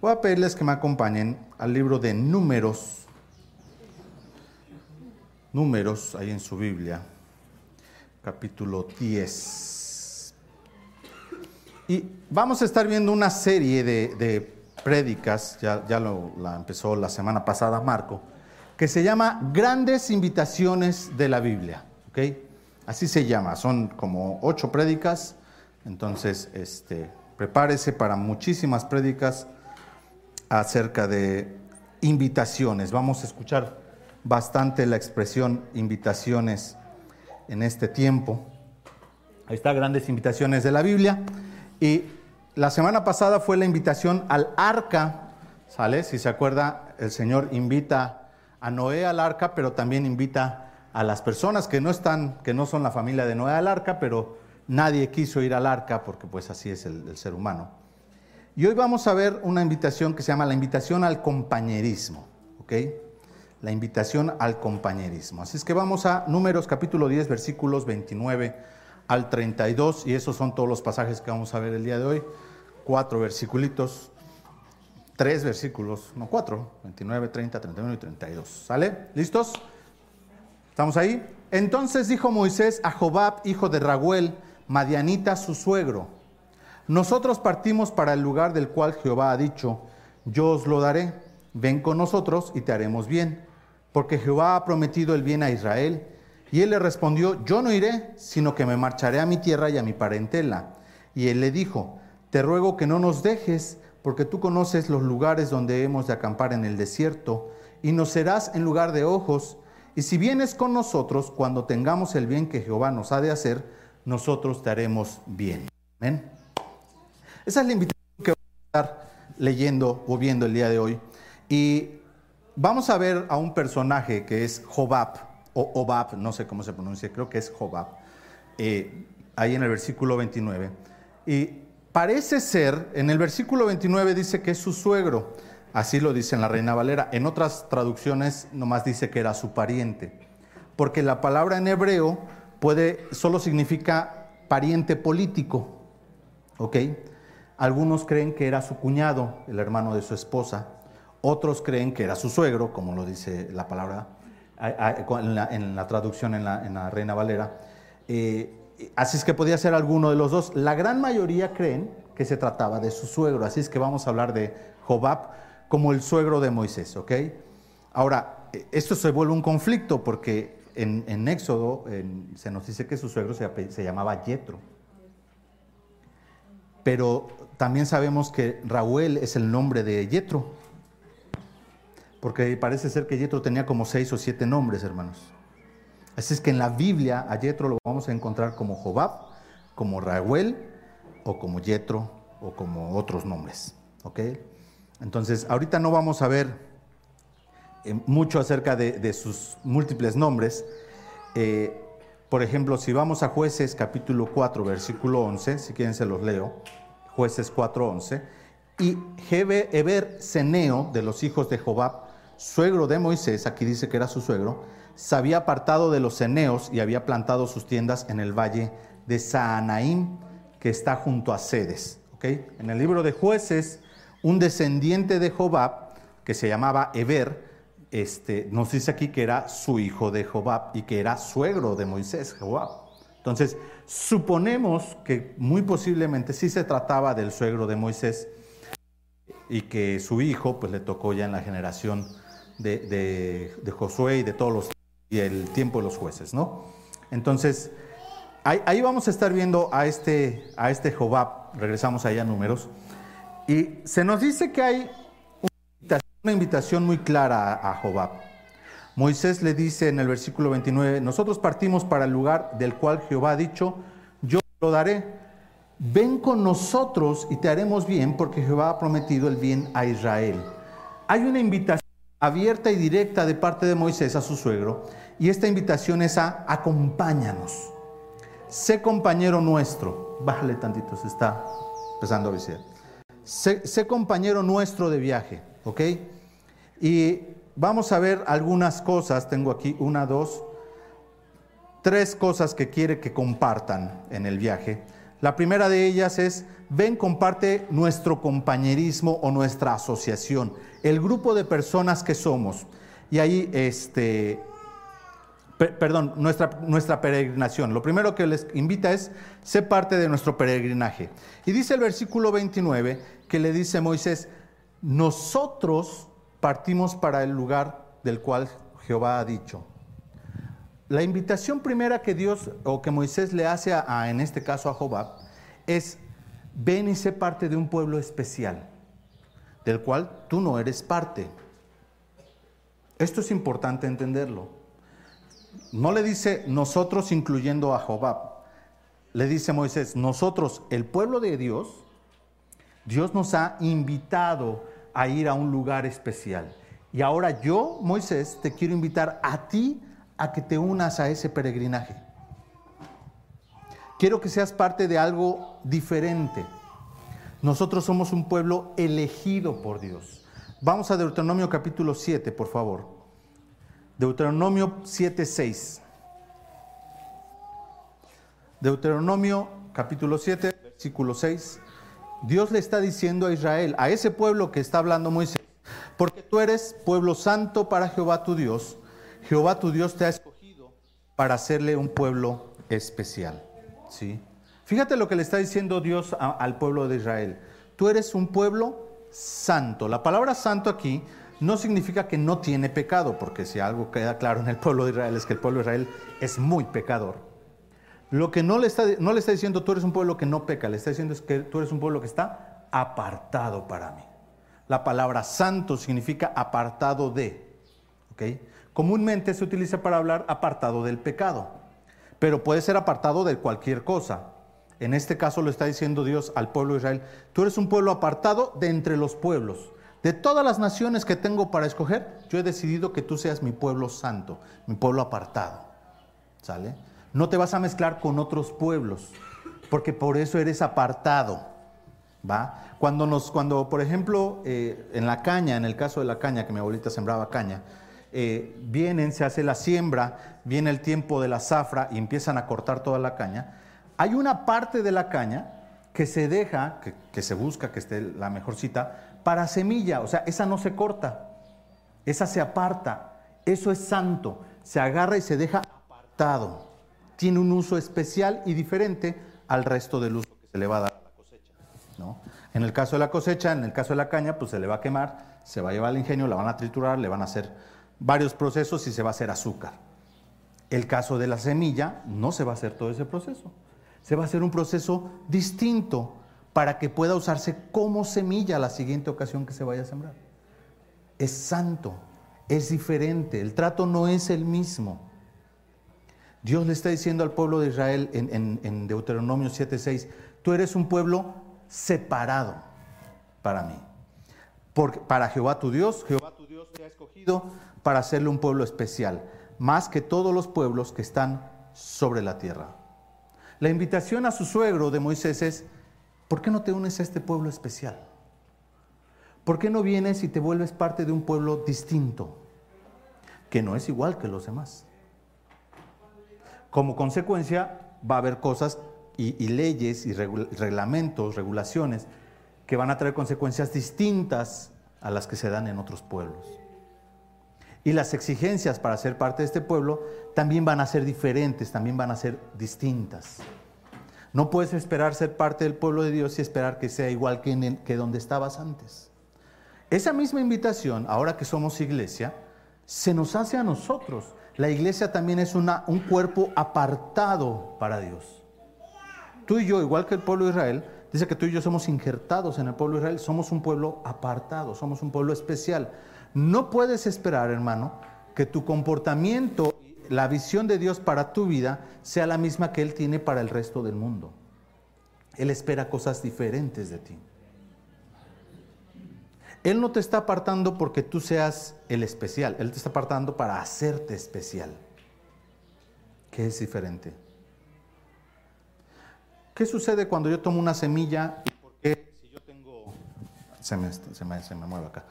Voy a pedirles que me acompañen al libro de Números. Números, ahí en su Biblia, capítulo 10. Y vamos a estar viendo una serie de, de prédicas, ya, ya la empezó la semana pasada Marco, que se llama Grandes Invitaciones de la Biblia. ¿ok? Así se llama, son como ocho prédicas, entonces este, prepárese para muchísimas prédicas acerca de invitaciones. Vamos a escuchar bastante la expresión invitaciones en este tiempo. Ahí está, grandes invitaciones de la Biblia. Y la semana pasada fue la invitación al arca, ¿sale? Si se acuerda, el Señor invita a Noé al arca, pero también invita a las personas que no están, que no son la familia de Noé al arca, pero nadie quiso ir al arca porque pues así es el, el ser humano. Y hoy vamos a ver una invitación que se llama la invitación al compañerismo, ¿ok? La invitación al compañerismo. Así es que vamos a Números capítulo 10, versículos 29 al 32, y esos son todos los pasajes que vamos a ver el día de hoy. Cuatro versículos, tres versículos, no cuatro, 29, 30, 31 y 32. ¿Sale? ¿Listos? ¿Estamos ahí? Entonces dijo Moisés a Jobab, hijo de Raguel, Madianita, su suegro, nosotros partimos para el lugar del cual Jehová ha dicho, yo os lo daré, ven con nosotros y te haremos bien, porque Jehová ha prometido el bien a Israel. Y él le respondió, yo no iré, sino que me marcharé a mi tierra y a mi parentela. Y él le dijo, te ruego que no nos dejes, porque tú conoces los lugares donde hemos de acampar en el desierto, y nos serás en lugar de ojos. Y si vienes con nosotros, cuando tengamos el bien que Jehová nos ha de hacer, nosotros te haremos bien. Amén. Esa es la invitación que vamos a estar leyendo o viendo el día de hoy. Y vamos a ver a un personaje que es Jobab, o Obab, no sé cómo se pronuncia, creo que es Jobab, eh, ahí en el versículo 29. Y parece ser, en el versículo 29 dice que es su suegro, así lo dice en la Reina Valera. En otras traducciones nomás dice que era su pariente, porque la palabra en hebreo puede, solo significa pariente político, ¿ok? Algunos creen que era su cuñado, el hermano de su esposa. Otros creen que era su suegro, como lo dice la palabra en la, traducción en la, Reina Valera. Eh, así es que podía ser alguno de los dos. La gran mayoría creen que se trataba de su suegro. Así es que vamos a hablar de Jobab como el suegro de Moisés, ¿ok? Ahora, esto se vuelve un conflicto porque en, en Éxodo se nos dice que su suegro se, se llamaba Yetro. Pero también sabemos que Raúl es el nombre de Yetro, porque parece ser que Yetro tenía como seis o siete nombres, hermanos. Así es que en la Biblia a Yetro lo vamos a encontrar como Jobab, como Raúl, o como Yetro, o como otros nombres. ¿Ok? Entonces, ahorita no vamos a ver eh, mucho acerca de, sus múltiples nombres. Eh, por ejemplo, si vamos a Jueces capítulo 4, versículo 11, si quieren se los leo, Jueces 4, 11, y Jebe Eber Ceneo, de los hijos de Jobab, suegro de Moisés, aquí dice que era su suegro, se había apartado de los ceneos y había plantado sus tiendas en el valle de Saanaim, que está junto a Sedes. ¿okay? En el libro de Jueces, un descendiente de Jobab, que se llamaba Eber, este, nos dice aquí que era su hijo de Jobab y que era suegro de Moisés, Jobab. Entonces, suponemos que muy posiblemente sí se trataba del suegro de Moisés y que su hijo pues le tocó ya en la generación de, Josué y de todos los y el tiempo de los jueces, ¿no? Entonces, ahí, ahí, vamos a estar viendo a este, a este Jobab, regresamos allá a números, y se nos dice que hay una invitación muy clara a Jobab. Moisés le dice en el versículo 29, nosotros partimos para el lugar del cual Jehová ha dicho, yo lo daré, ven con nosotros y te haremos bien porque Jehová ha prometido el bien a Israel. Hay una invitación abierta y directa de parte de Moisés a su suegro y esta invitación es a acompáñanos, sé compañero nuestro, bájale tantito, se está empezando a decir, sé, sé compañero nuestro de viaje. ¿Ok? Y vamos a ver algunas cosas, tengo aquí una, dos, tres cosas que quiere que compartan en el viaje. La primera de ellas es, ven, comparte nuestro compañerismo o nuestra asociación, el grupo de personas que somos. Y ahí, este, perdón, nuestra, nuestra peregrinación. Lo primero que les invita es, ser parte de nuestro peregrinaje. Y dice el versículo 29 que le dice Moisés, nosotros partimos para el lugar del cual Jehová ha dicho. La invitación primera que Dios o que Moisés le hace a, en este caso a Jehová es ven y sé parte de un pueblo especial, del cual tú no eres parte. Esto es importante entenderlo. No le dice nosotros incluyendo a Jehová. Le dice Moisés, nosotros, el pueblo de Dios, Dios nos ha invitado a ir a un lugar especial. Y ahora yo, Moisés, te quiero invitar a ti a que te unas a ese peregrinaje. Quiero que seas parte de algo diferente. Nosotros somos un pueblo elegido por Dios. Vamos a Deuteronomio capítulo 7, por favor. Deuteronomio 7, 6. Deuteronomio capítulo 7, versículo 6. Dios le está diciendo a Israel, a ese pueblo que está hablando Moisés, porque tú eres pueblo santo para Jehová tu Dios. Jehová tu Dios te ha escogido para hacerle un pueblo especial. ¿Sí? Fíjate lo que le está diciendo Dios al pueblo de Israel. Tú eres un pueblo santo. La palabra santo aquí no significa que no tiene pecado, porque si algo queda claro en el pueblo de Israel es que el pueblo de Israel es muy pecador. Lo que no le, está, no le está diciendo tú eres un pueblo que no peca, le está diciendo es que tú eres un pueblo que está apartado para mí. La palabra santo significa apartado de. Comúnmente se utiliza para hablar apartado del pecado, pero puede ser apartado de cualquier cosa. En este caso lo está diciendo Dios al pueblo de Israel. Tú eres un pueblo apartado de entre los pueblos. De todas las naciones que tengo para escoger, yo he decidido que tú seas mi pueblo santo, mi pueblo apartado. ¿Sale? No te vas a mezclar con otros pueblos, porque por eso eres apartado. ¿Va? Cuando, nos, cuando por ejemplo, eh, en la caña, en el caso de la caña, que mi abuelita sembraba caña, eh, vienen, se hace la siembra, viene el tiempo de la zafra y empiezan a cortar toda la caña. Hay una parte de la caña que se deja, que, que se busca que esté la mejor cita, para semilla, o sea, esa no se corta, esa se aparta, eso es santo, se agarra y se deja apartado tiene un uso especial y diferente al resto del uso que se le va a dar a la cosecha. En el caso de la cosecha, en el caso de la caña, pues se le va a quemar, se va a llevar al ingenio, la van a triturar, le van a hacer varios procesos y se va a hacer azúcar. El caso de la semilla, no se va a hacer todo ese proceso. Se va a hacer un proceso distinto para que pueda usarse como semilla la siguiente ocasión que se vaya a sembrar. Es santo, es diferente, el trato no es el mismo. Dios le está diciendo al pueblo de Israel en, Deuteronomio 7:6, tú eres un pueblo separado para mí. para Jehová tu Dios, Jehová tu Dios te ha escogido para hacerle un pueblo especial, más que todos los pueblos que están sobre la tierra. La invitación a su suegro de Moisés es, ¿por qué no te unes a este pueblo especial? ¿Por qué no vienes y te vuelves parte de un pueblo distinto, que no es igual que los demás? Como consecuencia, va a haber cosas y, leyes y reglamentos, regulaciones, que van a traer consecuencias distintas a las que se dan en otros pueblos. Y las exigencias para ser parte de este pueblo también van a ser diferentes, también van a ser distintas. No puedes esperar ser parte del pueblo de Dios y esperar que sea igual que, que donde estabas antes. Esa misma invitación, ahora que somos iglesia, se nos hace a nosotros la iglesia también es un cuerpo apartado para Dios. Tú y yo, igual que el pueblo de Israel, dice que tú y yo somos injertados en el pueblo de Israel, somos un pueblo apartado, somos un pueblo especial. No puedes esperar, hermano, que tu comportamiento, la visión de Dios para tu vida sea la misma que Él tiene para el resto del mundo. Él espera cosas diferentes de ti. Él no te está apartando porque tú seas el especial, Él te está apartando para hacerte especial, que es diferente. ¿Qué sucede cuando yo tomo una semilla por qué si yo tengo... Se me, se me, se me mueve acá.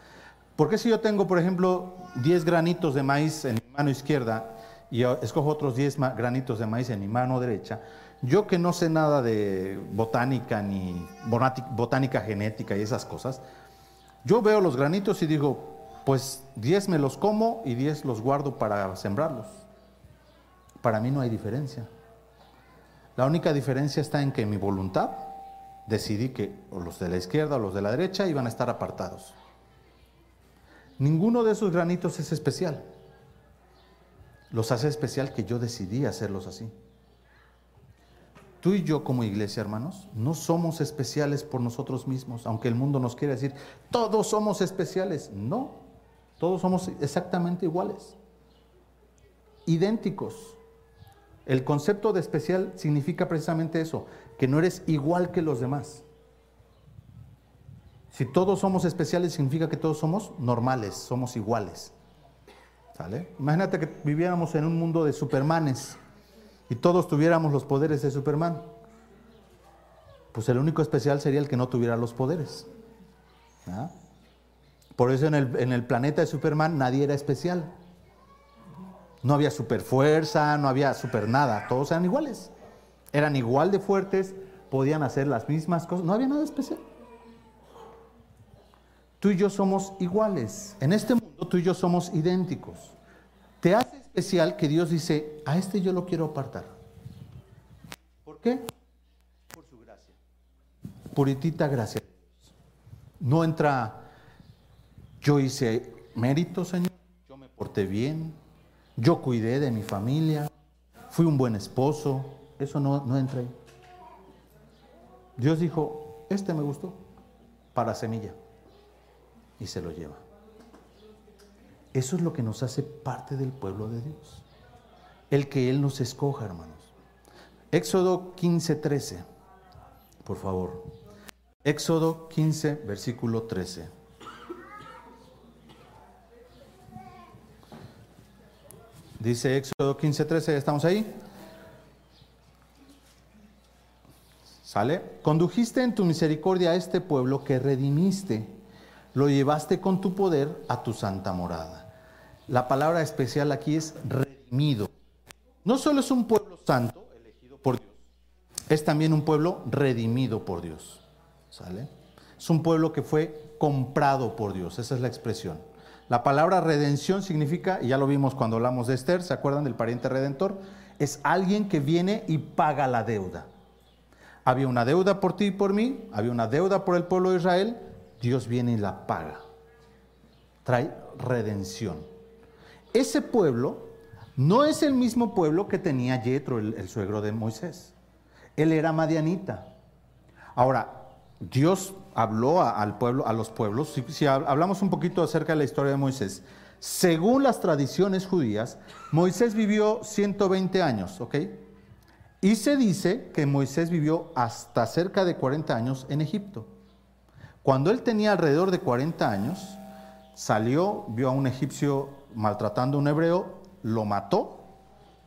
¿Por qué si yo tengo, por ejemplo, 10 granitos de maíz en mi mano izquierda y escojo otros 10 granitos de maíz en mi mano derecha, yo que no sé nada de botánica ni botánica genética y esas cosas, yo veo los granitos y digo, pues 10 me los como y 10 los guardo para sembrarlos. Para mí no hay diferencia. La única diferencia está en que mi voluntad decidí que los de la izquierda o los de la derecha iban a estar apartados. Ninguno de esos granitos es especial. Los hace especial que yo decidí hacerlos así. Tú y yo como iglesia, hermanos, no somos especiales por nosotros mismos, aunque el mundo nos quiera decir, todos somos especiales. No, todos somos exactamente iguales, idénticos. El concepto de especial significa precisamente eso, que no eres igual que los demás. Si todos somos especiales, significa que todos somos normales, somos iguales. ¿Sale? Imagínate que viviéramos en un mundo de supermanes y todos tuviéramos los poderes de Superman. Pues el único especial sería el que no tuviera los poderes. Por eso en el, en el planeta de Superman nadie era especial. No había superfuerza, no había super nada, todos eran iguales. Eran igual de fuertes, podían hacer las mismas cosas, no había nada especial. Tú y yo somos iguales. En este mundo tú y yo somos idénticos. Te hace especial que Dios dice, a este yo lo quiero apartar. ¿Por qué? Por su gracia. Puritita gracia. No entra, yo hice mérito, Señor, yo me porté bien, yo cuidé de mi familia, fui un buen esposo. Eso no, no entra ahí. Dios dijo, este me gustó, para semilla y se lo lleva. Eso es lo que nos hace parte del pueblo de Dios. El que Él nos escoja, hermanos. Éxodo 15, 13. Por favor. Éxodo 15, versículo 13. Dice Éxodo 15, 13, ¿estamos ahí? ¿Sale? Condujiste en tu misericordia a este pueblo que redimiste lo llevaste con tu poder a tu santa morada. La palabra especial aquí es redimido. No solo es un pueblo santo, elegido por Dios, es también un pueblo redimido por Dios. ¿Sale? Es un pueblo que fue comprado por Dios, esa es la expresión. La palabra redención significa, y ya lo vimos cuando hablamos de Esther, ¿se acuerdan del pariente redentor? Es alguien que viene y paga la deuda. Había una deuda por ti y por mí, había una deuda por el pueblo de Israel, Dios viene y la paga. Trae redención. Ese pueblo no es el mismo pueblo que tenía Yetro, el, suegro de Moisés. Él era madianita. Ahora, Dios habló al pueblo, a los pueblos. Si, si, hablamos un poquito acerca de la historia de Moisés, según las tradiciones judías, Moisés vivió 120 años, ¿ok? Y se dice que Moisés vivió hasta cerca de 40 años en Egipto. Cuando él tenía alrededor de 40 años, salió, vio a un egipcio maltratando a un hebreo, lo mató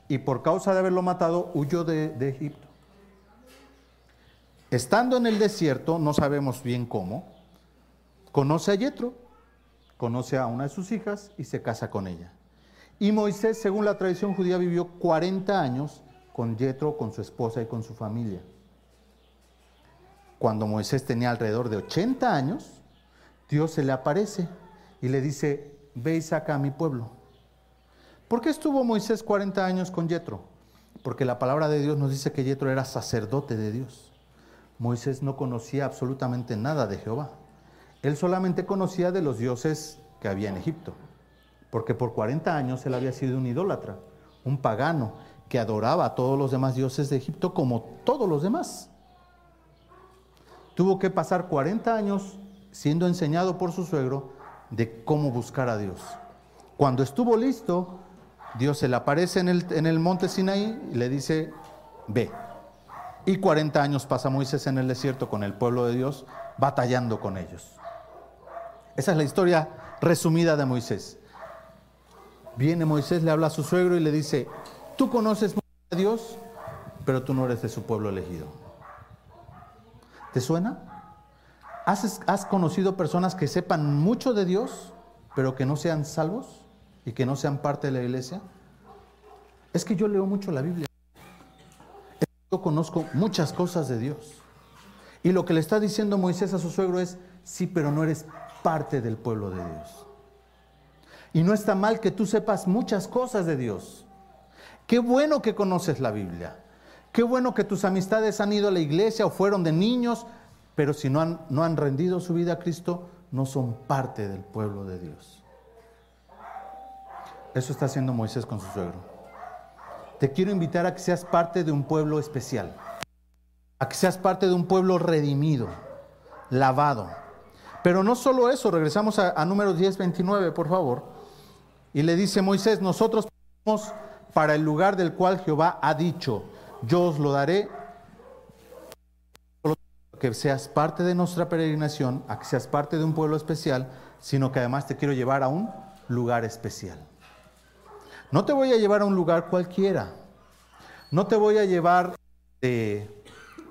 y por causa de haberlo matado huyó de, Egipto. Estando en el desierto, no sabemos bien cómo, conoce a Yetro, conoce a una de sus hijas y se casa con ella. Y Moisés, según la tradición judía, vivió 40 años con Yetro, con su esposa y con su familia cuando Moisés tenía alrededor de 80 años, Dios se le aparece y le dice, ve y saca a mi pueblo. ¿Por qué estuvo Moisés 40 años con Yetro? Porque la palabra de Dios nos dice que Yetro era sacerdote de Dios. Moisés no conocía absolutamente nada de Jehová. Él solamente conocía de los dioses que había en Egipto. Porque por 40 años él había sido un idólatra, un pagano que adoraba a todos los demás dioses de Egipto como todos los demás tuvo que pasar 40 años siendo enseñado por su suegro de cómo buscar a Dios. Cuando estuvo listo, Dios se le aparece en el, en el monte Sinaí y le dice, ve. Y 40 años pasa Moisés en el desierto con el pueblo de Dios, batallando con ellos. Esa es la historia resumida de Moisés. Viene Moisés, le habla a su suegro y le dice, tú conoces a Dios, pero tú no eres de su pueblo elegido. ¿Te suena? ¿Has, conocido personas que sepan mucho de Dios, pero que no sean salvos y que no sean parte de la iglesia? Es que yo leo mucho la Biblia. yo conozco muchas cosas de Dios. Y lo que le está diciendo Moisés a su suegro es, sí, pero no eres parte del pueblo de Dios. Y no está mal que tú sepas muchas cosas de Dios. Qué bueno que conoces la Biblia. Qué bueno que tus amistades han ido a la iglesia o fueron de niños, pero si no han, no han rendido su vida a Cristo, no son parte del pueblo de Dios. Eso está haciendo Moisés con su suegro. Te quiero invitar a que seas parte de un pueblo especial, a que seas parte de un pueblo redimido, lavado. Pero no solo eso, regresamos a, a número 10, 29, por favor. Y le dice Moisés, nosotros para el lugar del cual Jehová ha dicho, yo os lo daré que seas parte de nuestra peregrinación, a que seas parte de un pueblo especial, sino que además te quiero llevar a un lugar especial. No te voy a llevar a un lugar cualquiera. No te voy a llevar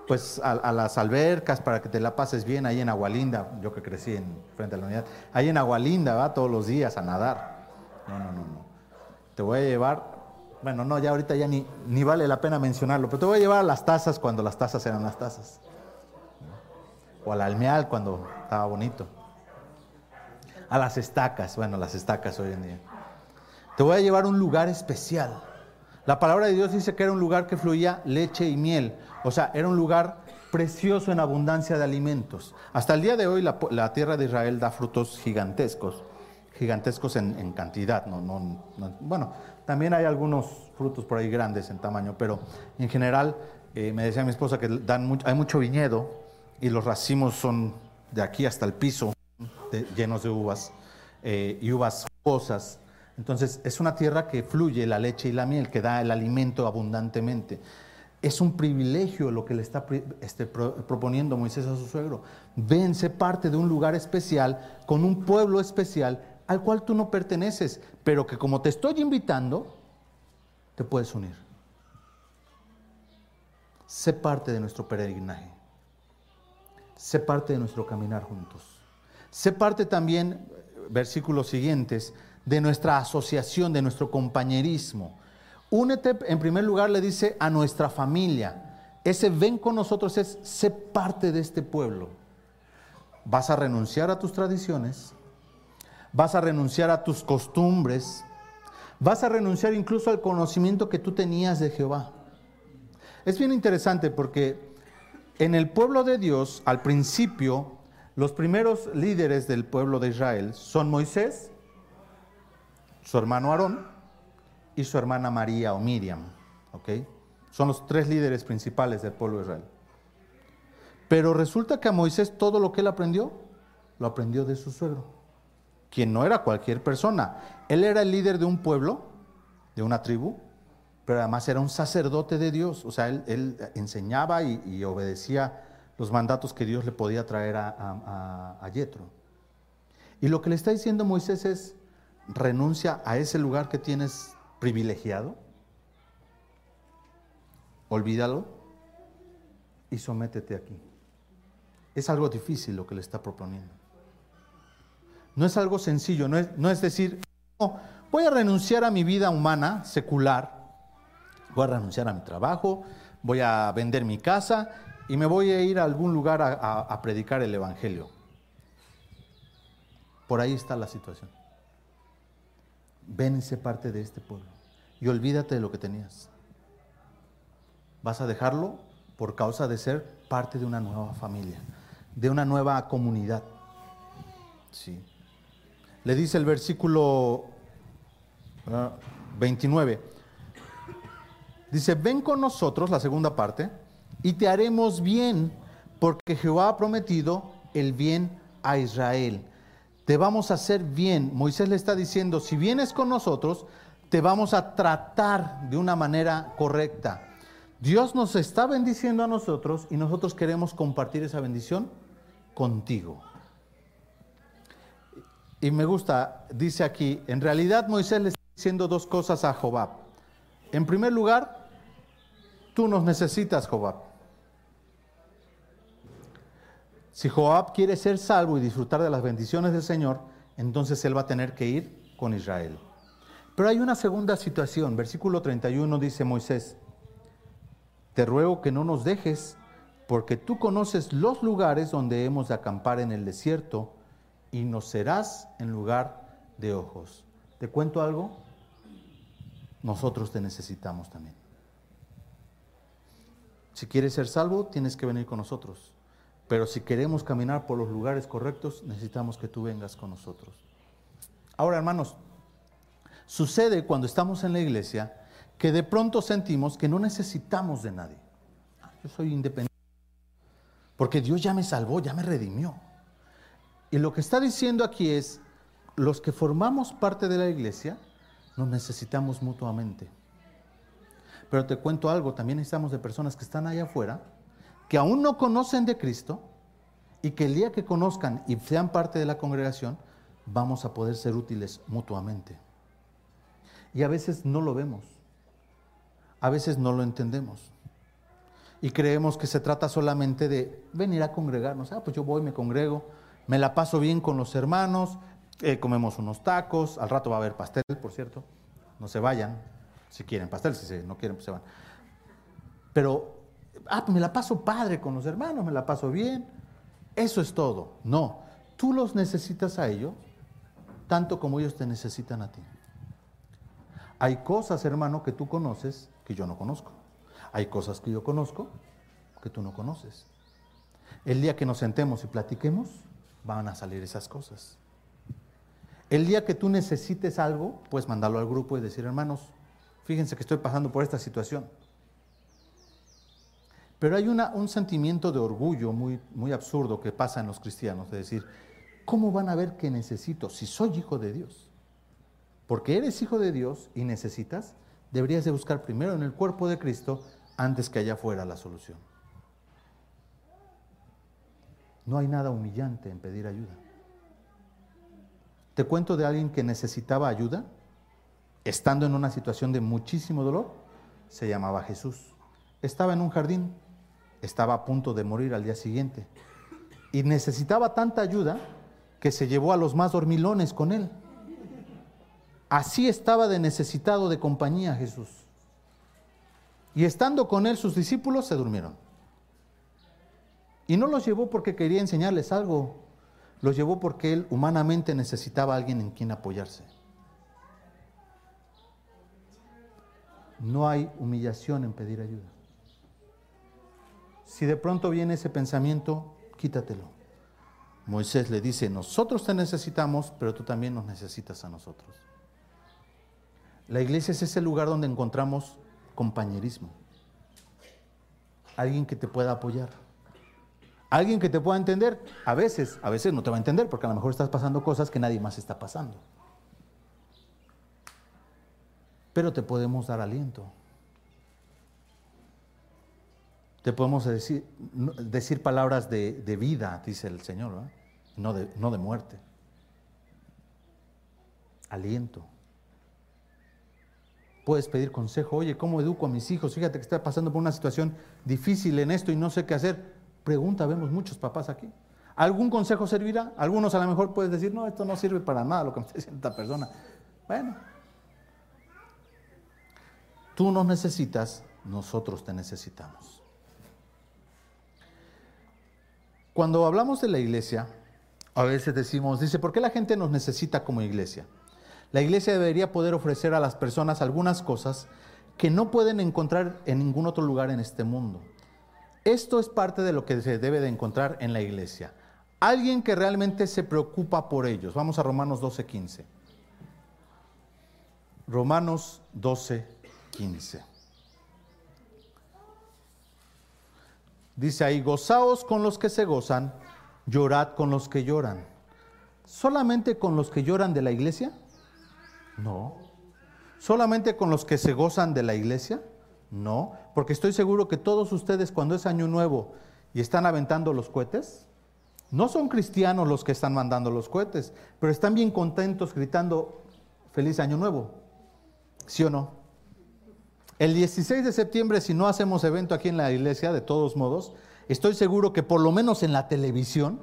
pues, a, las albercas para que te la pases bien ahí en Agualinda. Yo que crecí en, frente a la unidad. Ahí en Agualinda, va todos los días a nadar. No, no, no, no. Te voy a llevar, bueno, no, ya ahorita ya ni, ni vale la pena mencionarlo, pero te voy a llevar a las tazas cuando las tazas eran las tazas. O al almeal cuando estaba bonito. A las estacas, bueno, las estacas hoy en día. Te voy a llevar un lugar especial. La palabra de Dios dice que era un lugar que fluía leche y miel. O sea, era un lugar precioso en abundancia de alimentos. Hasta el día de hoy la, tierra de Israel da frutos gigantescos, gigantescos en, cantidad. No, no, bueno, también hay algunos frutos por ahí grandes en tamaño, pero en general eh, me decía mi esposa que dan hay mucho viñedo y los racimos son de aquí hasta el piso, llenos de uvas, eh, y uvas jugosas. Entonces es una tierra que fluye la leche y la miel, que da el alimento abundantemente. Es un privilegio lo que le está este, proponiendo Moisés a su suegro. Vence parte de un lugar especial, con un pueblo especial al cual tú no perteneces, pero que como te estoy invitando, te puedes unir. Sé parte de nuestro peregrinaje. Sé parte de nuestro caminar juntos. Sé parte también, versículos siguientes, de nuestra asociación, de nuestro compañerismo. Únete, en primer lugar, le dice a nuestra familia. Ese ven con nosotros es sé parte de este pueblo. Vas a renunciar a tus tradiciones, vas a renunciar a tus costumbres, vas a renunciar incluso al conocimiento que tú tenías de Jehová. Es bien interesante porque en el pueblo de Dios, al principio, los primeros líderes del pueblo de Israel son Moisés, su hermano Aarón y su hermana María o Miriam. ¿ok? Son los tres líderes principales del pueblo de Israel. Pero resulta que a Moisés todo lo que él aprendió, lo aprendió de su suegro, quien no era cualquier persona. Él era el líder de un pueblo, de una tribu, pero además era un sacerdote de Dios. O sea, él, enseñaba y, obedecía los mandatos que Dios le podía traer a, Yetro. Y lo que le está diciendo Moisés es, renuncia a ese lugar que tienes privilegiado, olvídalo y sométete aquí. Es algo difícil lo que le está proponiendo. No es algo sencillo, no es decir, voy a renunciar a mi vida humana, secular, voy a renunciar a mi trabajo, voy a vender mi casa y me voy a ir a algún lugar a predicar el Evangelio. Por ahí está la situación ven y sé parte de este pueblo y olvídate de lo que tenías. Vas a dejarlo por causa de ser parte de una nueva familia, de una nueva comunidad. Sí. Le dice el versículo 29. Dice, ven con nosotros, la segunda parte, y te haremos bien, porque Jehová ha prometido el bien a Israel te vamos a hacer bien. Moisés le está diciendo, si vienes con nosotros, te vamos a tratar de una manera correcta. Dios nos está bendiciendo a nosotros y nosotros queremos compartir esa bendición contigo. Y me gusta, dice aquí, en realidad Moisés le está diciendo dos cosas a Jobab. En primer lugar, tú nos necesitas, Jobab. Si Joab quiere ser salvo y disfrutar de las bendiciones del Señor, entonces él va a tener que ir con Israel. Pero hay una segunda situación. Versículo 31 dice Moisés, te ruego que no nos dejes, porque tú conoces los lugares donde hemos de acampar en el desierto y nos serás en lugar de ojos. ¿Te cuento algo? Nosotros te necesitamos también. Si quieres ser salvo, tienes que venir con nosotros. Pero si queremos caminar por los lugares correctos, necesitamos que tú vengas con nosotros. Ahora, hermanos, sucede cuando estamos en la iglesia que de pronto sentimos que no necesitamos de nadie. Yo soy independiente. Porque Dios ya me salvó, ya me redimió. Y lo que está diciendo aquí es, los que formamos parte de la iglesia, nos necesitamos mutuamente. Pero te cuento algo, también necesitamos de personas que están allá afuera, que aún no conocen de Cristo, y que el día que conozcan y sean parte de la congregación, vamos a poder ser útiles mutuamente. Y a veces no lo vemos, a veces no lo entendemos. Y creemos que se trata solamente de venir a congregarnos. Ah, pues yo voy, me congrego, me la paso bien con los hermanos, eh, comemos unos tacos, al rato va a haber pastel, por cierto. No se vayan, si quieren pastel, si no quieren, pues se van. Pero, ah, me la paso padre con los hermanos, me la paso bien. Eso es todo. No, tú los necesitas a ellos tanto como ellos te necesitan a ti. Hay cosas, hermano, que tú conoces que yo no conozco. Hay cosas que yo conozco que tú no conoces. El día que nos sentemos y platiquemos, van a salir esas cosas. El día que tú necesites algo, puedes mandarlo al grupo y decir, hermanos, fíjense que estoy pasando por esta situación. Pero hay un sentimiento de orgullo muy absurdo que pasa en los cristianos, de decir, ¿cómo van a ver que necesito si soy hijo de Dios? Porque eres hijo de Dios y necesitas, deberías de buscar primero en el cuerpo de Cristo antes que allá fuera la solución. No hay nada humillante en pedir ayuda. Te cuento de alguien que necesitaba ayuda, estando en una situación de muchísimo dolor, se llamaba Jesús. Estaba en un jardín, estaba a punto de morir al día siguiente y necesitaba tanta ayuda que se llevó a los más dormilones con él. Así estaba de necesitado de compañía Jesús. Y estando con él sus discípulos se durmieron. Y no los llevó porque quería enseñarles algo, los llevó porque él humanamente necesitaba a alguien en quien apoyarse. No hay humillación en pedir ayuda. Si de pronto viene ese pensamiento, quítatelo. Moisés le dice, nosotros te necesitamos, pero tú también nos necesitas a nosotros. La iglesia es ese lugar donde encontramos compañerismo. Alguien que te pueda apoyar. Alguien que te pueda entender. A veces, a veces no te va a entender porque a lo mejor estás pasando cosas que nadie más está pasando. Pero te podemos dar aliento. Te podemos decir, decir palabras de, de vida, dice el Señor. no de, no de muerte. Aliento. Puedes pedir consejo, oye, ¿cómo educo a mis hijos? Fíjate que está pasando por una situación difícil en esto y no sé qué hacer. Pregunta, vemos muchos papás aquí. ¿Algún consejo servirá? Algunos a lo mejor puedes decir, no, esto no sirve para nada lo que me está diciendo esta persona. Bueno, tú nos necesitas, nosotros te necesitamos. Cuando hablamos de la iglesia, a veces decimos, dice, ¿por qué la gente nos necesita como iglesia? La iglesia debería poder ofrecer a las personas algunas cosas que no pueden encontrar en ningún otro lugar en este mundo. Esto es parte de lo que se debe de encontrar en la iglesia. Alguien que realmente se preocupa por ellos. Vamos a Romanos 12, 15. Romanos 12, 15. Dice ahí, gozaos con los que se gozan llorad con los que lloran. ¿Solamente con los que lloran de la iglesia? No. ¿Solamente con los que se gozan de la iglesia? No, porque estoy seguro que todos ustedes cuando es año nuevo y están aventando los cohetes, no son cristianos los que están mandando los cohetes, pero están bien contentos gritando feliz año nuevo. ¿Sí o no? El 16 de septiembre, si no hacemos evento aquí en la iglesia, de todos modos, estoy seguro que por lo menos en la televisión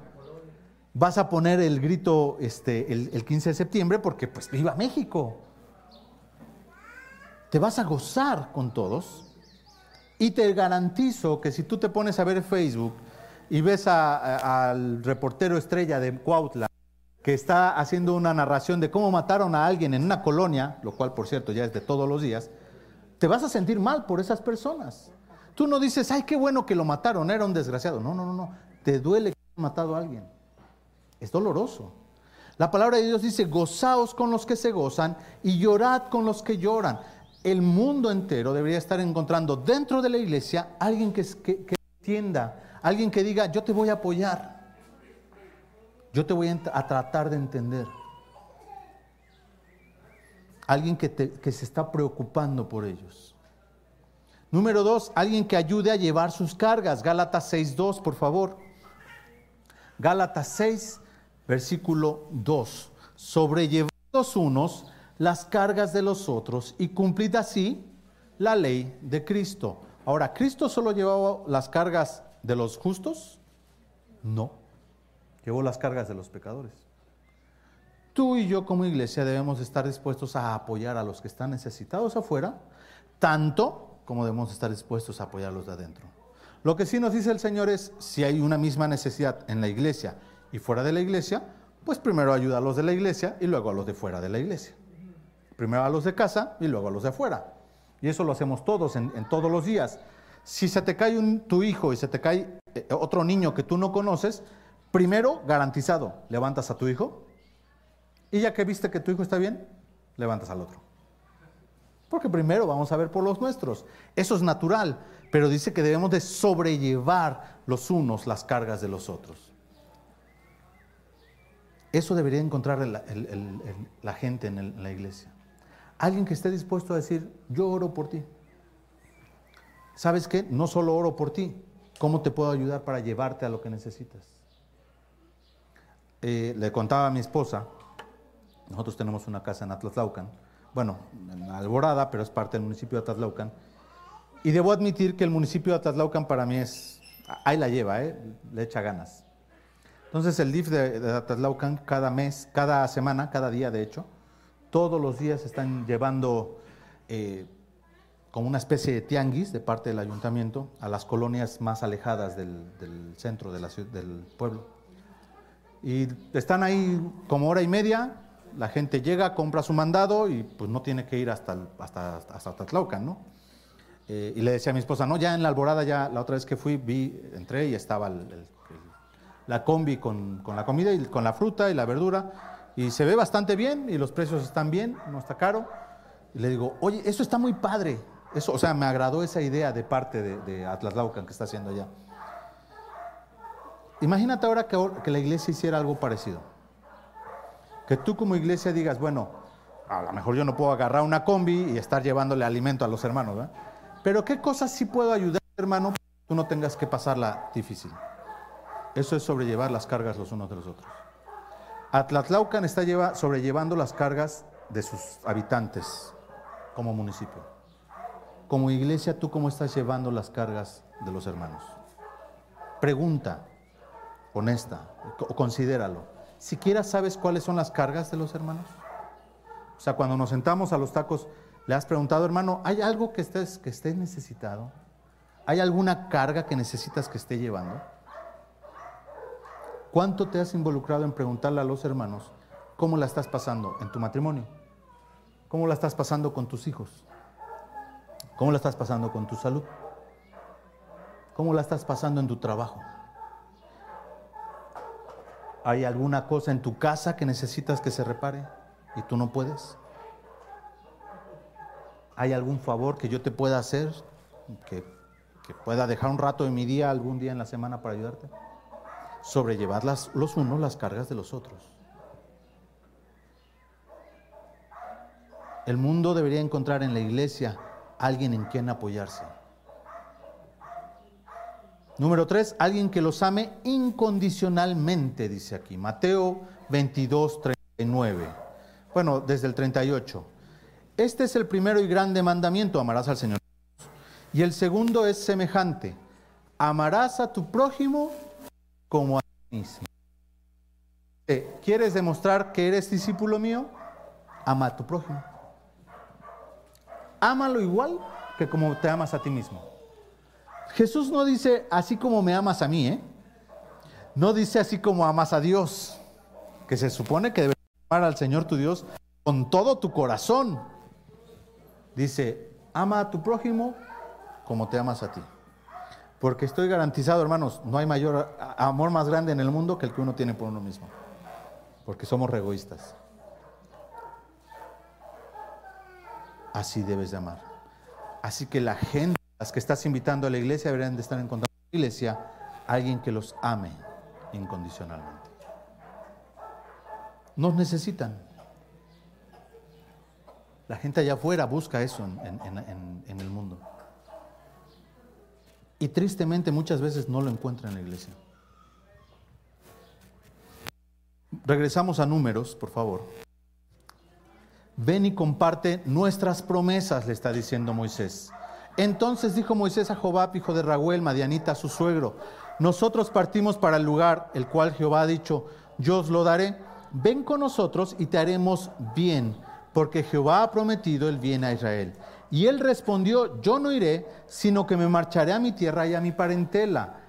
vas a poner el grito este, el, 15 de septiembre porque pues viva México. Te vas a gozar con todos Y te garantizo que si tú te pones a ver Facebook y ves al reportero estrella de Cuautla, que está haciendo una narración de cómo mataron a alguien en una colonia, lo cual por cierto ya es de todos los días, te vas a sentir mal por esas personas. Tú no dices, ay, qué bueno que lo mataron, era un desgraciado. No, no, no, no. Te duele que haya matado a alguien. Es doloroso. La palabra de Dios dice, gozaos con los que se gozan y llorad con los que lloran. El mundo entero debería estar encontrando dentro de la iglesia alguien que, entienda, alguien que diga, yo te voy a apoyar, yo te voy a, tratar de entender. Alguien que, se está preocupando por ellos. Número dos, alguien que ayude a llevar sus cargas. Gálatas 6.2, por favor. Gálatas 6, versículo 2. Sobrellevad los unos las cargas de los otros y cumplid así la ley de Cristo. Ahora, ¿Cristo solo llevaba las cargas de los justos? No, llevó las cargas de los pecadores. Tú y yo como iglesia debemos estar dispuestos a apoyar a los que están necesitados afuera, tanto como debemos estar dispuestos a apoyar a los de adentro. Lo que sí nos dice el Señor es, si hay una misma necesidad en la iglesia y fuera de la iglesia, pues primero ayuda a los de la iglesia y luego a los de fuera de la iglesia. Primero a los de casa y luego a los de afuera. Y eso lo hacemos todos en, todos los días. Si se te cae un, tu hijo y se te cae eh, otro niño que tú no conoces, primero garantizado, levantas a tu hijo y ya que viste que tu hijo está bien, levantas al otro. Porque primero vamos a ver por los nuestros. Eso es natural, pero dice que debemos de sobrellevar los unos las cargas de los otros. Eso debería encontrar la gente en, la iglesia. Alguien que esté dispuesto a decir, yo oro por ti. ¿Sabes qué? No solo oro por ti, ¿cómo te puedo ayudar para llevarte a lo que necesitas? Eh, le contaba a mi esposa, nosotros tenemos una casa en Atlaslaucan, bueno, en Alborada, pero es parte del municipio de Atlaslaucan, y debo admitir que el municipio de Atlaslaucan para mí es, ahí la lleva, ¿eh? le echa ganas. Entonces el DIF de, de cada mes, cada semana, cada día de hecho, todos los días están llevando eh, como una especie de tianguis de parte del ayuntamiento a las colonias más alejadas del, centro de la del pueblo. Y están ahí como hora y media, la gente llega, compra su mandado y pues no tiene que ir hasta, hasta, hasta ¿no? Eh, y le decía a mi esposa, no, ya en la alborada, ya la otra vez que fui, vi, entré y estaba la combi con, la comida y con la fruta y la verdura. Y se ve bastante bien y los precios están bien, no está caro. Y le digo, oye, eso está muy padre. Eso, o sea, me agradó esa idea de parte de, Laucan que está haciendo allá. Imagínate ahora que, la iglesia hiciera algo parecido. Que tú como iglesia digas, bueno, a lo mejor yo no puedo agarrar una combi y estar llevándole alimento a los hermanos, ¿verdad? Pero ¿qué cosas sí puedo ayudar, hermano, para que tú no tengas que pasarla difícil? Eso es sobrellevar las cargas los unos de los otros. Atlatlaucan está lleva, sobrellevando las cargas de sus habitantes como municipio. Como iglesia, ¿tú cómo estás llevando las cargas de los hermanos? Pregunta, honesta, considéralo. ¿Siquiera sabes cuáles son las cargas de los hermanos? O sea, cuando nos sentamos a los tacos, ¿le has preguntado, hermano, ¿hay algo que estés, que estés necesitado? ¿Hay alguna carga que necesitas que esté llevando? ¿Cuánto te has involucrado en preguntarle a los hermanos cómo la estás pasando en tu matrimonio? ¿Cómo la estás pasando con tus hijos? ¿Cómo la estás pasando con tu salud? ¿Cómo la estás pasando en tu trabajo? ¿Hay alguna cosa en tu casa que necesitas que se repare y tú no puedes? ¿Hay algún favor que yo te pueda hacer que, que pueda dejar un rato de mi día algún día en la semana para ayudarte? sobrellevar las, los unos las cargas de los otros. El mundo debería encontrar en la iglesia alguien en quien apoyarse. Número tres, alguien que los ame incondicionalmente, dice aquí. Mateo 22, 39. Bueno, desde el 38. Este es el primero y grande mandamiento, amarás al Señor. Y el segundo es semejante, amarás a tu prójimo como a mí ¿Quieres demostrar que eres discípulo mío? Ama a tu prójimo. Ámalo igual que como te amas a ti mismo. Jesús no dice así como me amas a mí, ¿eh? No dice así como amas a Dios, que se supone que debes amar al Señor tu Dios con todo tu corazón. Dice, ama a tu prójimo como te amas a ti. Porque estoy garantizado, hermanos, no hay mayor amor más grande en el mundo que el que uno tiene por uno mismo. Porque somos egoístas. Así debes de amar. Así que la gente, las que estás invitando a la iglesia, deberían de estar encontrando en la iglesia alguien que los ame incondicionalmente. Nos necesitan. La gente allá afuera busca eso en, en el mundo. Y tristemente muchas veces no lo encuentra en la iglesia. Regresamos a números, por favor. Ven y comparte nuestras promesas, le está diciendo Moisés. Entonces dijo Moisés a Jobab, hijo de Raguel, Madianita, su suegro, nosotros partimos para el lugar el cual Jehová ha dicho, yo os lo daré, ven con nosotros y te haremos bien, porque Jehová ha prometido el bien a Israel. Y él respondió, yo no iré, sino que me marcharé a mi tierra y a mi parentela.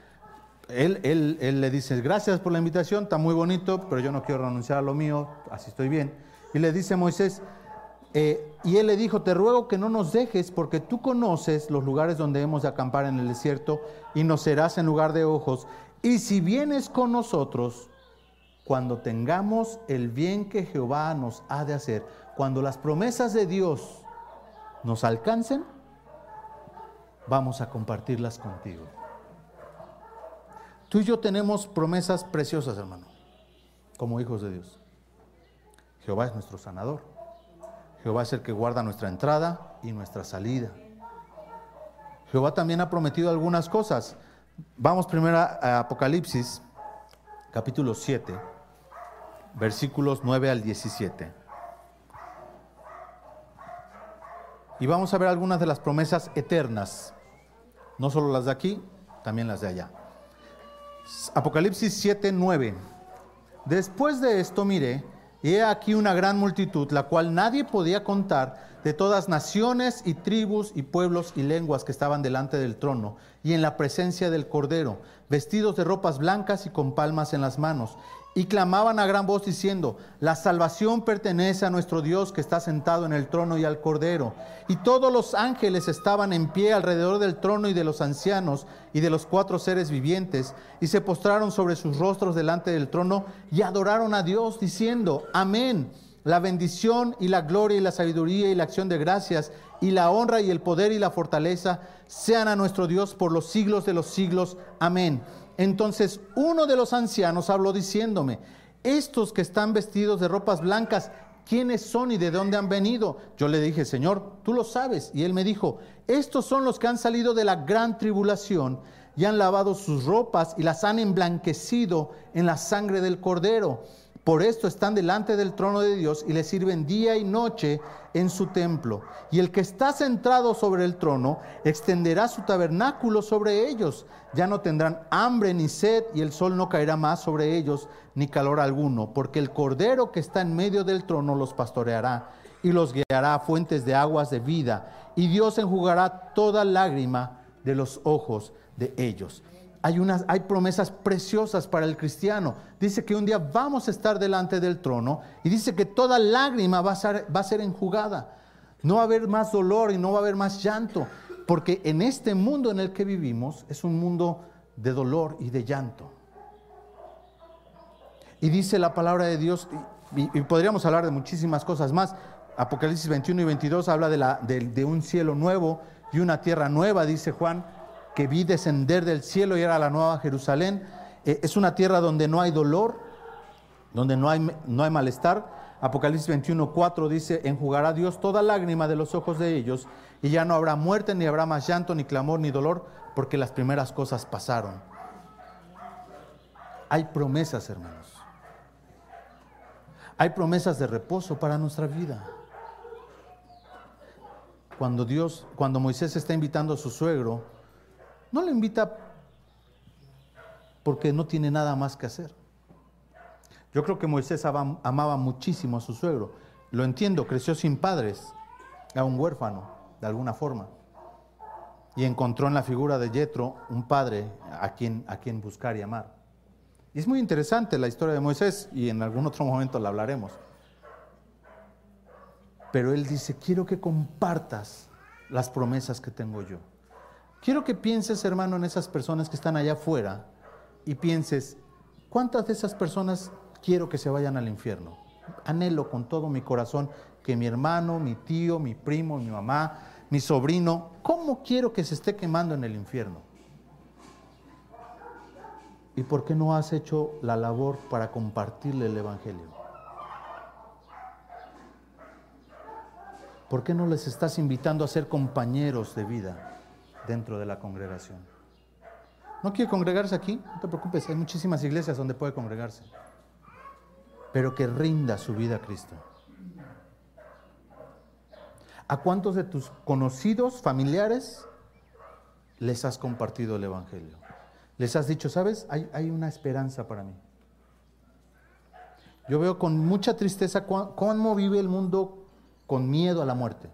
Él, él, le dice, gracias por la invitación, está muy bonito, pero yo no quiero renunciar a lo mío, así estoy bien. Y le dice Moisés, eh, y él le dijo, te ruego que no nos dejes porque tú conoces los lugares donde hemos de acampar en el desierto y nos serás en lugar de ojos. Y si vienes con nosotros, cuando tengamos el bien que Jehová nos ha de hacer, cuando las promesas de Dios nos alcancen, vamos a compartirlas contigo. Tú y yo tenemos promesas preciosas, hermano, como hijos de Dios. Jehová es nuestro sanador. Jehová es el que guarda nuestra entrada y nuestra salida. Jehová también ha prometido algunas cosas. Vamos primero a Apocalipsis, capítulo 7, versículos 9 al 17. Y vamos a ver algunas de las promesas eternas, no solo las de aquí, también las de allá. Apocalipsis 7, 9. Después de esto miré, y he aquí una gran multitud, la cual nadie podía contar, de todas naciones y tribus y pueblos y lenguas que estaban delante del trono y en la presencia del Cordero, vestidos de ropas blancas y con palmas en las manos y clamaban a gran voz diciendo, la salvación pertenece a nuestro Dios que está sentado en el trono y al Cordero. Y todos los ángeles estaban en pie alrededor del trono y de los ancianos y de los cuatro seres vivientes, y se postraron sobre sus rostros delante del trono y adoraron a Dios diciendo, amén. La bendición y la gloria y la sabiduría y la acción de gracias y la honra y el poder y la fortaleza sean a nuestro Dios por los siglos de los siglos. Amén. Entonces uno de los ancianos habló diciéndome, estos que están vestidos de ropas blancas, ¿quiénes son y de dónde han venido? Yo le dije, Señor, tú lo sabes. Y él me dijo, estos son los que han salido de la gran tribulación y han lavado sus ropas y las han emblanquecido en la sangre del cordero. Por esto están delante del trono de Dios y le sirven día y noche en su templo. Y el que está centrado sobre el trono extenderá su tabernáculo sobre ellos. Ya no tendrán hambre ni sed y el sol no caerá más sobre ellos ni calor alguno, porque el cordero que está en medio del trono los pastoreará y los guiará a fuentes de aguas de vida. Y Dios enjugará toda lágrima de los ojos de ellos hay, promesas preciosas para el cristiano. Dice que un día vamos a estar delante del trono y dice que toda lágrima va a, ser, enjugada. No va a haber más dolor y no va a haber más llanto, porque en este mundo en el que vivimos es un mundo de dolor y de llanto. Y dice la palabra de Dios, y, podríamos hablar de muchísimas cosas más. Apocalipsis 21 y 22 habla de, la, de un cielo nuevo y una tierra nueva, dice Juan que vi descender del cielo y era la nueva Jerusalén. Eh, es una tierra donde no hay dolor, donde no hay, no hay malestar. Apocalipsis 21, 4 dice, enjugará Dios toda lágrima de los ojos de ellos y ya no habrá muerte, ni habrá más llanto, ni clamor, ni dolor, porque las primeras cosas pasaron. Hay promesas, hermanos. Hay promesas de reposo para nuestra vida. Cuando Dios, cuando Moisés está invitando a su suegro, no le invita porque no tiene nada más que hacer. Yo creo que Moisés amaba muchísimo a su suegro. Lo entiendo, creció sin padres, era un huérfano, de alguna forma. y encontró en la figura de Yetro un padre a quien, a quien buscar y amar. Y es muy interesante la historia de Moisés y en algún otro momento la hablaremos. Pero él dice, quiero que compartas las promesas que tengo yo. Quiero que pienses, hermano, en esas personas que están allá afuera y pienses, ¿cuántas de esas personas quiero que se vayan al infierno? Anhelo con todo mi corazón que mi hermano, mi tío, mi primo, mi mamá, mi sobrino, ¿cómo quiero que se esté quemando en el infierno? ¿Y por qué no has hecho la labor para compartirle el Evangelio? ¿Por qué no les estás invitando a ser compañeros de vida dentro de la congregación? ¿No quiere congregarse aquí? No te preocupes, hay muchísimas iglesias donde puede congregarse. Pero que rinda su vida a Cristo. ¿A cuántos de tus conocidos, familiares, les has compartido el Evangelio? Les has dicho, sabes, hay, hay una esperanza para mí. Yo veo con mucha tristeza cómo vive el mundo con miedo a la muerte.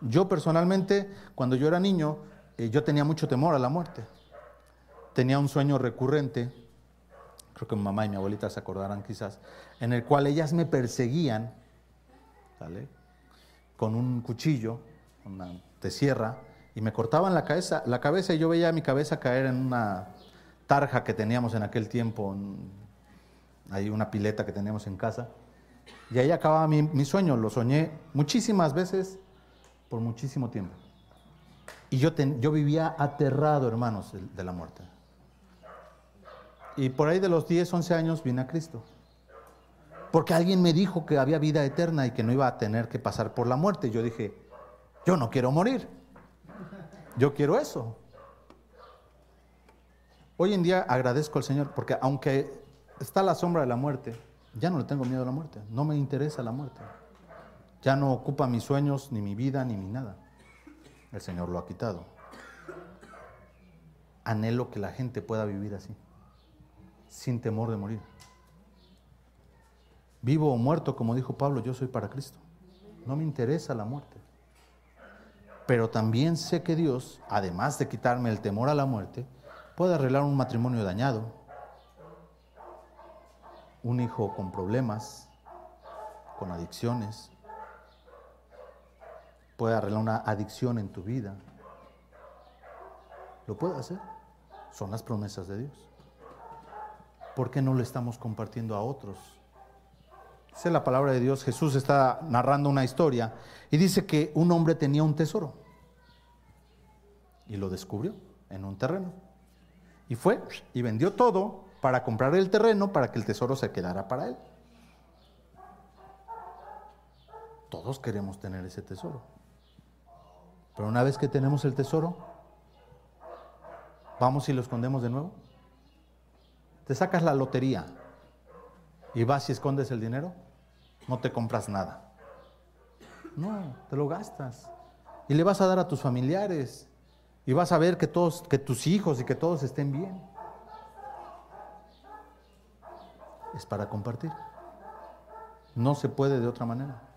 Yo personalmente, cuando yo era niño, eh, yo tenía mucho temor a la muerte. Tenía un sueño recurrente, creo que mi mamá y mi abuelita se acordarán quizás, en el cual ellas me perseguían, Con un cuchillo, una de sierra, y me cortaban la cabeza, la cabeza y yo veía mi cabeza caer en una tarja que teníamos en aquel tiempo, hay una pileta que teníamos en casa. Y ahí acababa mi, sueño, lo soñé muchísimas veces por muchísimo tiempo. Y yo, vivía aterrado, hermanos, de, la muerte. Y por ahí de los 10, 11 años vine a Cristo. Porque alguien me dijo que había vida eterna y que no iba a tener que pasar por la muerte. Yo dije, yo no quiero morir. Yo quiero eso. Hoy en día agradezco al Señor porque aunque está la sombra de la muerte, ya no le tengo miedo a la muerte, no me interesa la muerte. Ya no ocupa mis sueños, ni mi vida, ni mi nada. El Señor lo ha quitado. Anhelo que la gente pueda vivir así, sin temor de morir. Vivo o muerto, como dijo Pablo, yo soy para Cristo. No me interesa la muerte. Pero también sé que Dios, además de quitarme el temor a la muerte, puede arreglar un matrimonio dañado, un hijo con problemas, con adicciones, puede arreglar una adicción en tu vida. Lo puede hacer. Son las promesas de Dios. ¿Por qué no lo estamos compartiendo a otros? Dice la palabra de Dios, Jesús está narrando una historia y dice que un hombre tenía un tesoro y lo descubrió en un terreno. Y fue y vendió todo para comprar el terreno para que el tesoro se quedara para él. Todos queremos tener ese tesoro. Pero una vez que tenemos el tesoro, vamos y lo escondemos de nuevo. Te sacas la lotería y vas y escondes el dinero, no te compras nada. No, te lo gastas. Y le vas a dar a tus familiares. Y vas a ver que todos, que tus hijos y que todos estén bien. es para compartir. No se puede de otra manera.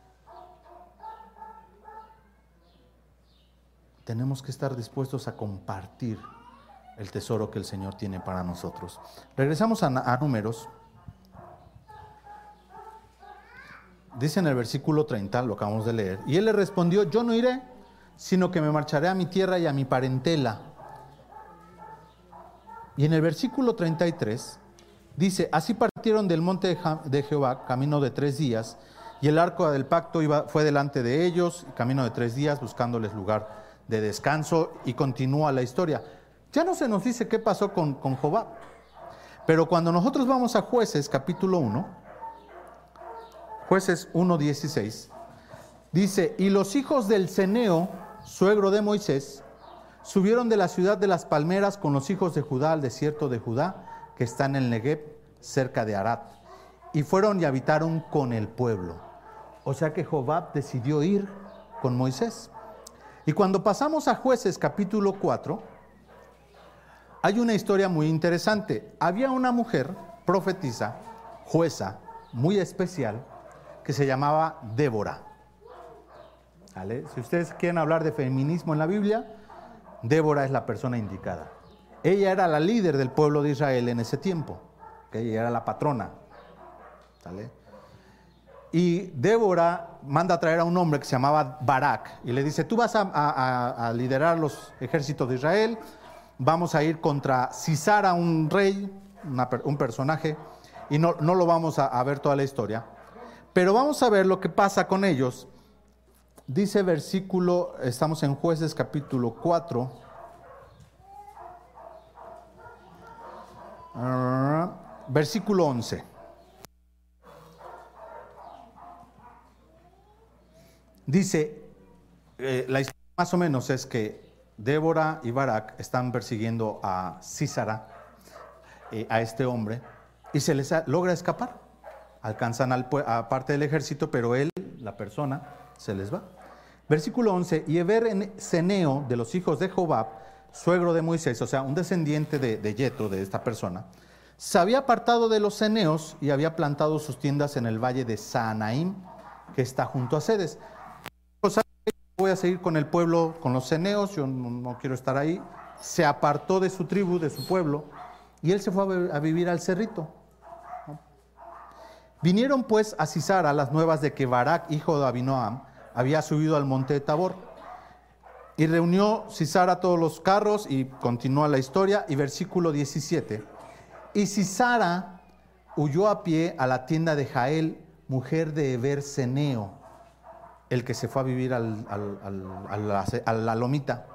Tenemos que estar dispuestos a compartir el tesoro que el Señor tiene para nosotros. Regresamos a, números. Dice en el versículo 30, lo acabamos de leer, y él le respondió, yo no iré, sino que me marcharé a mi tierra y a mi parentela. Y en el versículo 33 Dice, así partieron del monte de Jehová, camino de tres días, y el arco del pacto iba, fue delante de ellos, camino de tres días, buscándoles lugar de descanso, y continúa la historia. Ya no se nos dice qué pasó con, con Jehová, pero cuando nosotros vamos a jueces capítulo 1, jueces 1.16, dice, y los hijos del Ceneo, suegro de Moisés, subieron de la ciudad de las palmeras con los hijos de Judá al desierto de Judá, que está en el Negev, cerca de Arad. Y fueron y habitaron con el pueblo. O sea que Jobab decidió ir con Moisés. Y cuando pasamos a jueces capítulo 4, hay una historia muy interesante. Había una mujer, profetisa, jueza, muy especial, que se llamaba Débora. Si ustedes quieren hablar de feminismo en la Biblia, Débora es la persona indicada. Ella era la líder del pueblo de Israel en ese tiempo. Ella era la patrona. Y Débora manda a traer a un hombre que se llamaba Barak y le dice, tú vas a, liderar los ejércitos de Israel, vamos a ir contra Cisara, un rey, un personaje, y no, no lo vamos a, a ver toda la historia, pero vamos a ver lo que pasa con ellos. Dice versículo, estamos en jueces capítulo 4. Ah, versículo 11. Dice, eh, la historia más o menos es que Débora y Barak están persiguiendo a Císara, eh, a este hombre, y se les logra escapar. Alcanzan al, a parte del ejército, pero él, la persona, se les va. Versículo 11, y Eber en Ceneo de los hijos de Jobab, suegro de Moisés, o sea, un descendiente de, de Yetro, de esta persona, se había apartado de los ceneos y había plantado sus tiendas en el valle de Saanaim, que está junto a Sedes voy a seguir con el pueblo, con los ceneos, yo no, quiero estar ahí. Se apartó de su tribu, de su pueblo, y él se fue a, vivir al cerrito. Vinieron pues a Cisara las nuevas de que Barak, hijo de Abinoam, había subido al monte de Tabor. Y reunió Cisara todos los carros y continúa la historia. Y versículo 17. Y Cisara huyó a pie a la tienda de Jael, mujer de Eber Ceneo el que se fue a vivir a la lomita,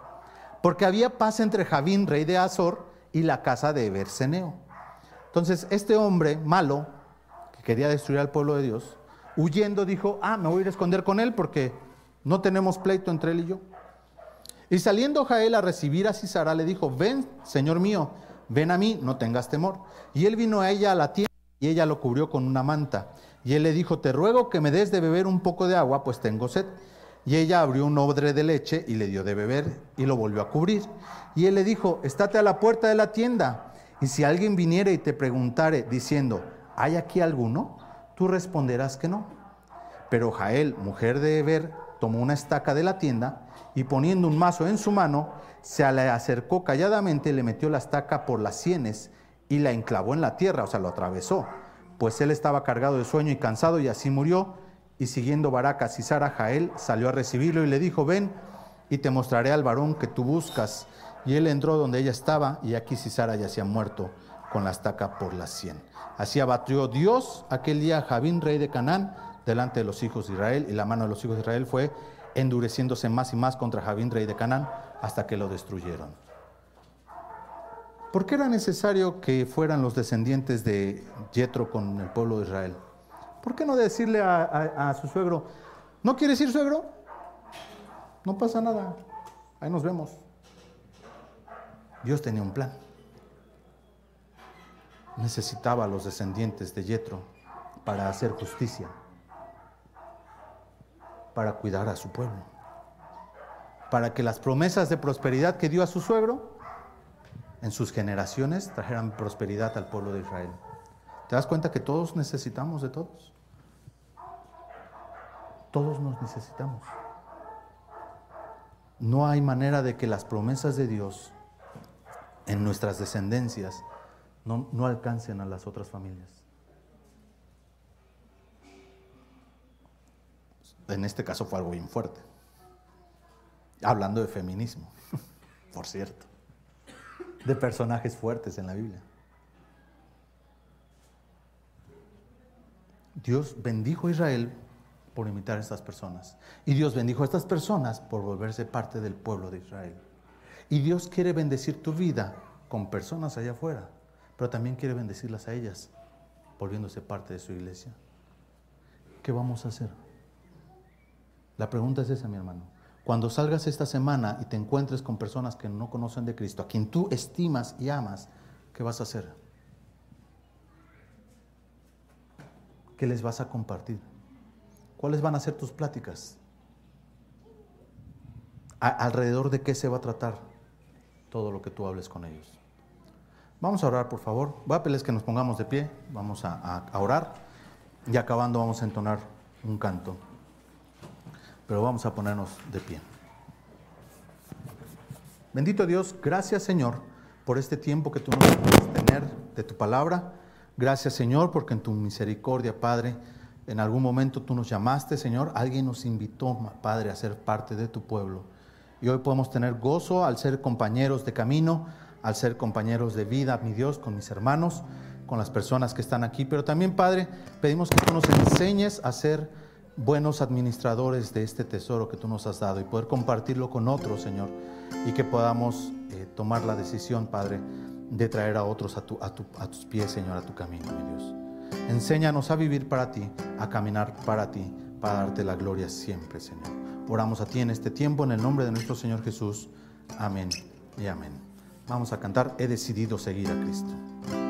porque había paz entre Javín, rey de Azor, y la casa de Berseneo. Entonces, este hombre malo, que quería destruir al pueblo de Dios, huyendo dijo, ah, me voy a ir a esconder con él porque no tenemos pleito entre él y yo. Y saliendo Jael a recibir a Cisara, le dijo, ven, señor mío, ven a mí, no tengas temor. Y él vino a ella a la tienda y ella lo cubrió con una manta. Y él le dijo, te ruego que me des de beber un poco de agua, pues tengo sed. Y ella abrió un odre de leche y le dio de beber y lo volvió a cubrir. Y él le dijo, estate a la puerta de la tienda. Y si alguien viniere y te preguntare diciendo, ¿hay aquí alguno? Tú responderás que no. Pero Jael, mujer de Eber, tomó una estaca de la tienda y poniendo un mazo en su mano, se le acercó calladamente, le metió la estaca por las sienes y la enclavó en la tierra, o sea, lo atravesó pues él estaba cargado de sueño y cansado y así murió. Y siguiendo Baracas y Sara, Jael salió a recibirlo y le dijo, ven y te mostraré al varón que tú buscas. Y él entró donde ella estaba y aquí Sisara ha muerto con la estaca por las cien. Así abatió Dios aquel día a Javín, rey de Canaán, delante de los hijos de Israel, y la mano de los hijos de Israel fue endureciéndose más y más contra Javín, rey de Canaán, hasta que lo destruyeron. ¿Por qué era necesario que fueran los descendientes de Yetro con el pueblo de Israel? ¿Por qué no decirle a, su suegro, ¿no quieres ir suegro? No pasa nada, ahí nos vemos. Dios tenía un plan. Necesitaba a los descendientes de Yetro para hacer justicia, para cuidar a su pueblo, para que las promesas de prosperidad que dio a su suegro en sus generaciones trajeran prosperidad al pueblo de Israel. ¿Te das cuenta que todos necesitamos de todos? Todos nos necesitamos. No hay manera de que las promesas de Dios en nuestras descendencias no, no alcancen a las otras familias. En este caso fue algo bien fuerte. Hablando de feminismo, por cierto de personajes fuertes en la Biblia. Dios bendijo a Israel por imitar a estas personas. Y Dios bendijo a estas personas por volverse parte del pueblo de Israel. Y Dios quiere bendecir tu vida con personas allá afuera, pero también quiere bendecirlas a ellas, volviéndose parte de su iglesia. ¿Qué vamos a hacer? La pregunta es esa, mi hermano. Cuando salgas esta semana y te encuentres con personas que no conocen de Cristo, a quien tú estimas y amas, ¿qué vas a hacer? ¿Qué les vas a compartir? ¿Cuáles van a ser tus pláticas? ¿Alrededor de qué se va a tratar todo lo que tú hables con ellos? Vamos a orar, por favor. Voy a pedirles que nos pongamos de pie. Vamos a, a orar. Y acabando vamos a entonar un canto pero vamos a ponernos de pie. Bendito Dios, gracias Señor por este tiempo que tú nos puedes tener de tu palabra. Gracias Señor porque en tu misericordia, Padre, en algún momento tú nos llamaste, Señor. Alguien nos invitó, Padre, a ser parte de tu pueblo. Y hoy podemos tener gozo al ser compañeros de camino, al ser compañeros de vida, mi Dios, con mis hermanos, con las personas que están aquí. Pero también, Padre, pedimos que tú nos enseñes a ser buenos administradores de este tesoro que tú nos has dado y poder compartirlo con otros, Señor, y que podamos eh, tomar la decisión, Padre, de traer a otros a, tu, a, a tus pies, Señor, a tu camino, mi Dios. Enséñanos a vivir para ti, a caminar para ti, para darte la gloria siempre, Señor. Oramos a ti en este tiempo, en el nombre de nuestro Señor Jesús. Amén y amén. Vamos a cantar, he decidido seguir a Cristo.